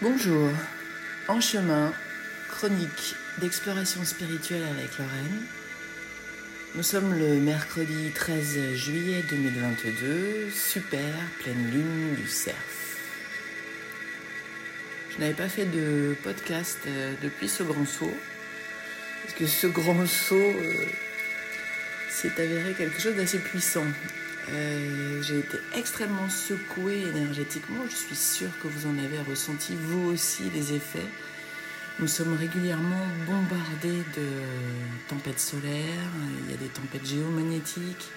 Bonjour, en chemin, chronique d'exploration spirituelle avec Lorraine. Nous sommes le mercredi 13 juillet 2022, super pleine lune du cerf. Je n'avais pas fait de podcast euh, depuis ce grand saut, parce que ce grand saut euh, s'est avéré quelque chose d'assez puissant. Euh, j'ai été extrêmement secouée énergétiquement. Je suis sûre que vous en avez ressenti vous aussi les effets. Nous sommes régulièrement bombardés de tempêtes solaires. Il y a des tempêtes géomagnétiques.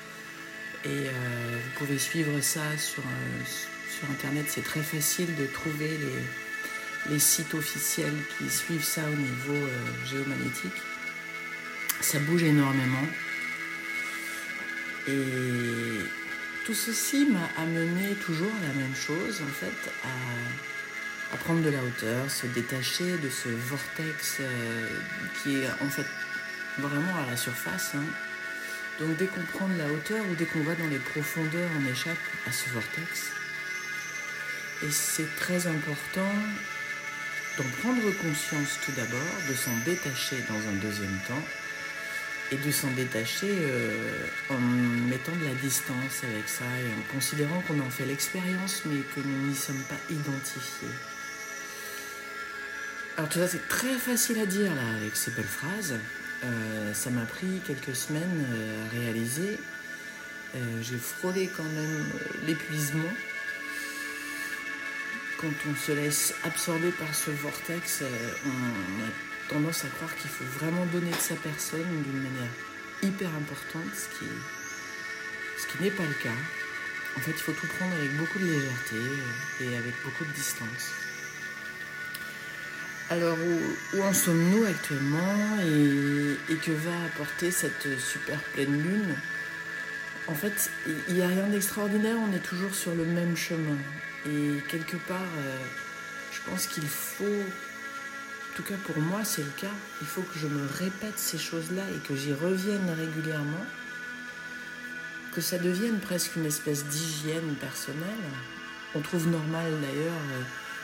Et euh, vous pouvez suivre ça sur, euh, sur Internet. C'est très facile de trouver les, les, sites officiels qui suivent ça au niveau géomagnétique. Ça bouge énormément. Et tout ceci m'a amené toujours à la même chose, en fait, à, prendre de la hauteur, se détacher de ce vortex euh, qui est en fait vraiment à la surface. Hein. Donc dès qu'on prend de la hauteur ou dès qu'on va dans les profondeurs, on échappe à ce vortex. Et c'est très important d'en prendre conscience tout d'abord, de s'en détacher dans un deuxième temps et de s'en détacher euh, en mettant de la distance avec ça et en considérant qu'on en fait l'expérience mais que nous n'y sommes pas identifiés. Alors tout ça c'est très facile à dire là avec ces belles phrases. Euh, ça m'a pris quelques semaines euh, à réaliser. J'ai frôlé quand même l'épuisement. Quand on se laisse absorber par ce vortex, on a tendance à croire qu'il faut vraiment donner de sa personne d'une manière hyper importante, ce qui, ce qui n'est pas le cas. En fait, il faut tout prendre avec beaucoup de légèreté et avec beaucoup de distance. Alors, où, en sommes-nous actuellement et, que va apporter cette super pleine lune? En fait, il n'y a rien d'extraordinaire, on est toujours sur le même chemin. Et quelque part, euh, je pense qu'il faut en tout cas pour moi c'est le cas, il faut que je me répète ces choses-là et que j'y revienne régulièrement, que ça devienne presque une espèce d'hygiène personnelle. On trouve normal d'ailleurs euh,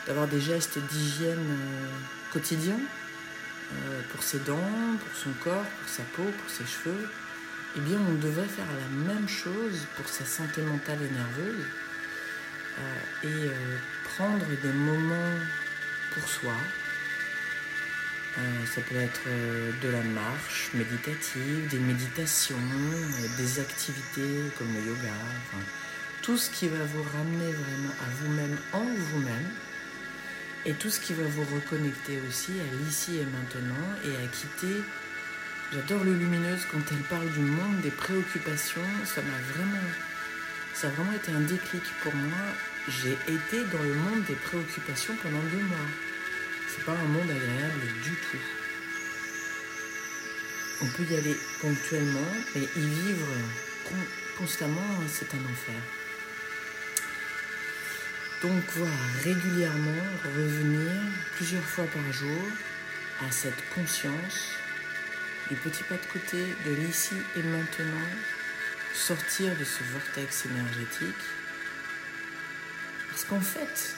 d'avoir des gestes d'hygiène euh, quotidiens euh, pour ses dents, pour son corps, pour sa peau, pour ses cheveux. Eh bien on devrait faire la même chose pour sa santé mentale et nerveuse et prendre des moments pour soi, euh, ça peut être euh, de la marche méditative, des méditations, euh, des activités comme le yoga, tout ce qui va vous ramener vraiment à vous-même en vous-même et tout ce qui va vous reconnecter aussi à l'ici et maintenant et à quitter. J'adore le lumineuse quand elle parle du monde des préoccupations, ça m'a vraiment ça a vraiment été un déclic pour moi. J'ai été dans le monde des préoccupations pendant deux mois pas un monde agréable du tout. On peut y aller ponctuellement, mais y vivre constamment, c'est un enfer. Donc voilà, régulièrement revenir plusieurs fois par jour à cette conscience du petit pas de côté de l'ici et maintenant, sortir de ce vortex énergétique. Parce qu'en fait,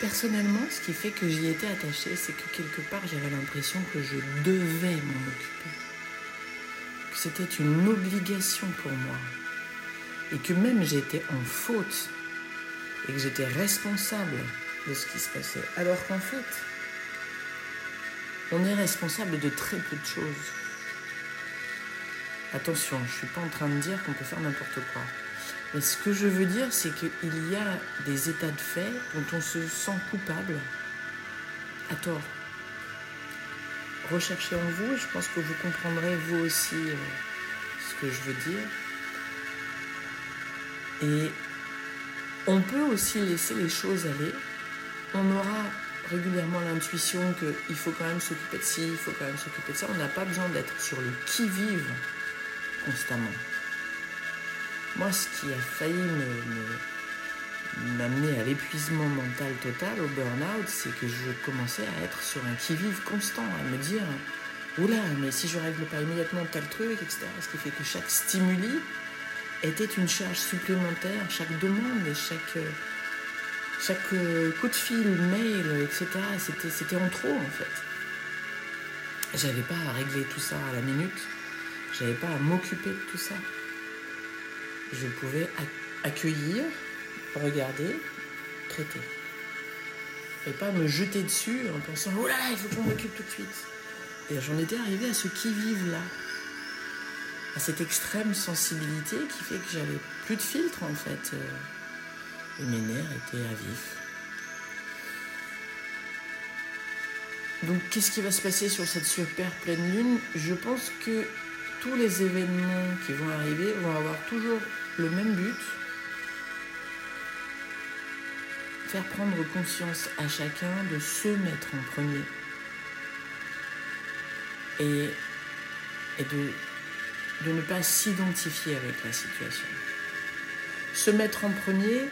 Personnellement, ce qui fait que j'y étais attachée, c'est que quelque part, j'avais l'impression que je devais m'en occuper. Que c'était une obligation pour moi. Et que même j'étais en faute. Et que j'étais responsable de ce qui se passait. Alors qu'en fait, on est responsable de très peu de choses. Attention, je ne suis pas en train de dire qu'on peut faire n'importe quoi. Mais ce que je veux dire, c'est qu'il y a des états de fait dont on se sent coupable à tort. Recherchez en vous, je pense que vous comprendrez vous aussi euh, ce que je veux dire. Et on peut aussi laisser les choses aller. On aura régulièrement l'intuition qu'il faut quand même s'occuper de ci, il faut quand même s'occuper de ça. On n'a pas besoin d'être sur le qui-vive constamment. Moi, ce qui a failli m'amener à l'épuisement mental total, au burn-out, c'est que je commençais à être sur un qui-vive constant, à me dire Oula, mais si je règle pas immédiatement tel truc, etc. Ce qui fait que chaque stimuli était une charge supplémentaire, chaque demande et chaque, chaque coup de fil, mail, etc., c'était en trop en fait. J'avais pas à régler tout ça à la minute. J'avais pas à m'occuper de tout ça. Je pouvais accueillir, regarder, traiter. Et pas me jeter dessus en pensant Oh là là, il faut qu'on m'occupe tout de suite. Et j'en étais arrivé à ce qui-vive là. À cette extrême sensibilité qui fait que j'avais plus de filtre en fait. Et mes nerfs étaient à vif. Donc qu'est-ce qui va se passer sur cette super pleine lune? Je pense que tous les événements qui vont arriver vont avoir toujours le même but. Faire prendre conscience à chacun de se mettre en premier. Et, de, ne pas s'identifier avec la situation. Se mettre en premier,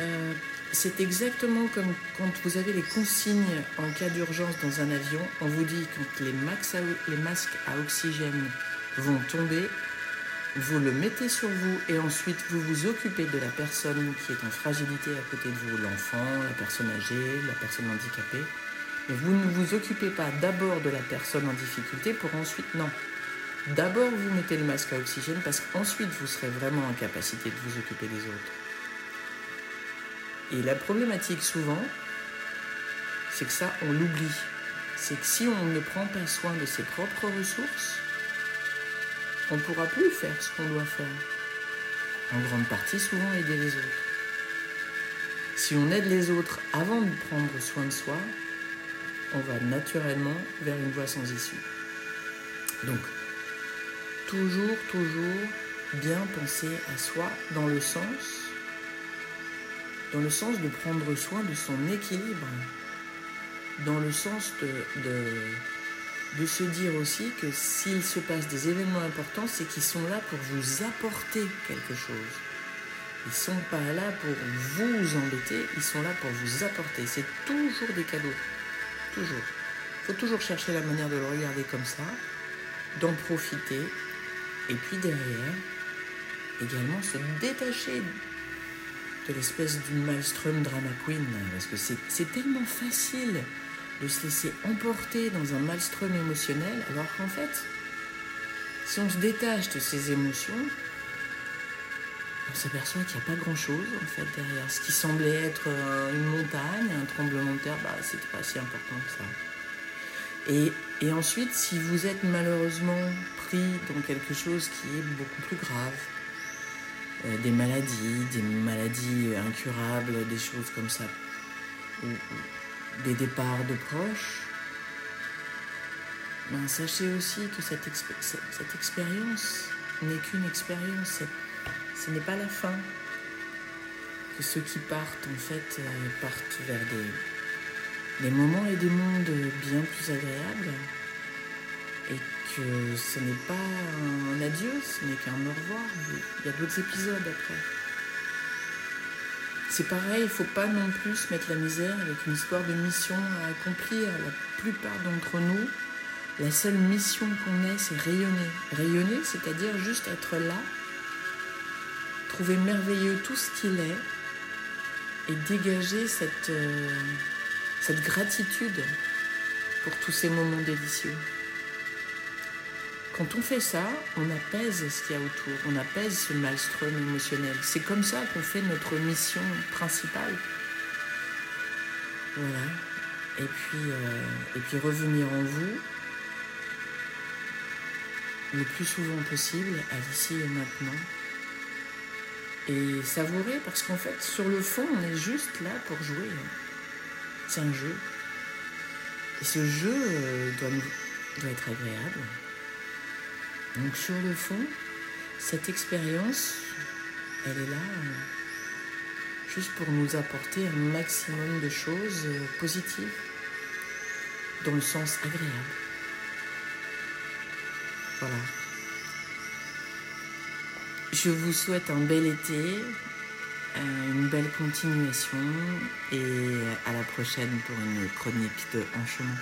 euh, c'est exactement comme quand vous avez les consignes en cas d'urgence dans un avion. On vous dit quand les masques à oxygène vont tomber, vous le mettez sur vous et ensuite vous vous occupez de la personne qui est en fragilité à côté de vous, l'enfant, la personne âgée, la personne handicapée. Mais vous ne vous occupez pas d'abord de la personne en difficulté pour ensuite, non. D'abord vous mettez le masque à oxygène parce qu'ensuite vous serez vraiment en capacité de vous occuper des autres. Et la problématique souvent, c'est que ça, on l'oublie. C'est que si on ne prend pas soin de ses propres ressources, on ne pourra plus faire ce qu'on doit faire. En grande partie, souvent aider les autres. Si on aide les autres avant de prendre soin de soi, on va naturellement vers une voie sans issue. Donc, toujours, toujours bien penser à soi dans le sens dans le sens de prendre soin de son équilibre, dans le sens de, de, se dire aussi que s'il se passe des événements importants, c'est qu'ils sont là pour vous apporter quelque chose. Ils ne sont pas là pour vous embêter, ils sont là pour vous apporter. C'est toujours des cadeaux. Toujours. Il faut toujours chercher la manière de le regarder comme ça, d'en profiter, et puis derrière, également se détacher de l'espèce du maelstrom drama queen, parce que c'est tellement facile de se laisser emporter dans un maelstrom émotionnel, alors qu'en fait, si on se détache de ces émotions, on s'aperçoit qu'il n'y a pas grand-chose en fait derrière. Ce qui semblait être une montagne, un tremblement de terre, bah, c'était pas si important que ça. Et, et ensuite, si vous êtes malheureusement pris dans quelque chose qui est beaucoup plus grave, euh, des maladies, des maladies incurables, des choses comme ça, des départs de proches, ben, sachez aussi que cette, expérience n'est qu'une expérience, ce n'est pas la fin. Que ceux qui partent, en fait, euh, partent vers des, des moments et des mondes bien plus agréables et que ce n'est pas un adieu, ce n'est qu'un au revoir. Il y a d'autres épisodes après. C'est pareil, il ne faut pas non plus mettre la misère avec une histoire de mission à accomplir. La plupart d'entre nous, la seule mission qu'on ait, c'est rayonner. Rayonner, c'est-à-dire juste être là, trouver merveilleux tout ce qu'il est et dégager cette, euh, cette gratitude pour tous ces moments délicieux. Quand on fait ça, on apaise ce qu'il y a autour, on apaise ce maelstrom émotionnel. C'est comme ça qu'on fait notre mission principale. Voilà. Et puis, euh, et puis revenir en vous le plus souvent possible, à l'ici et maintenant. Et savourer, parce qu'en fait, sur le fond, on est juste là pour jouer. C'est un jeu. Et ce jeu euh, doit être agréable. Donc sur le fond, cette expérience, elle est là euh, juste pour nous apporter un maximum de choses euh, positives, dans le sens agréable. Voilà. Je vous souhaite un bel été, euh, une belle continuation et à la prochaine pour une chronique de En chemin.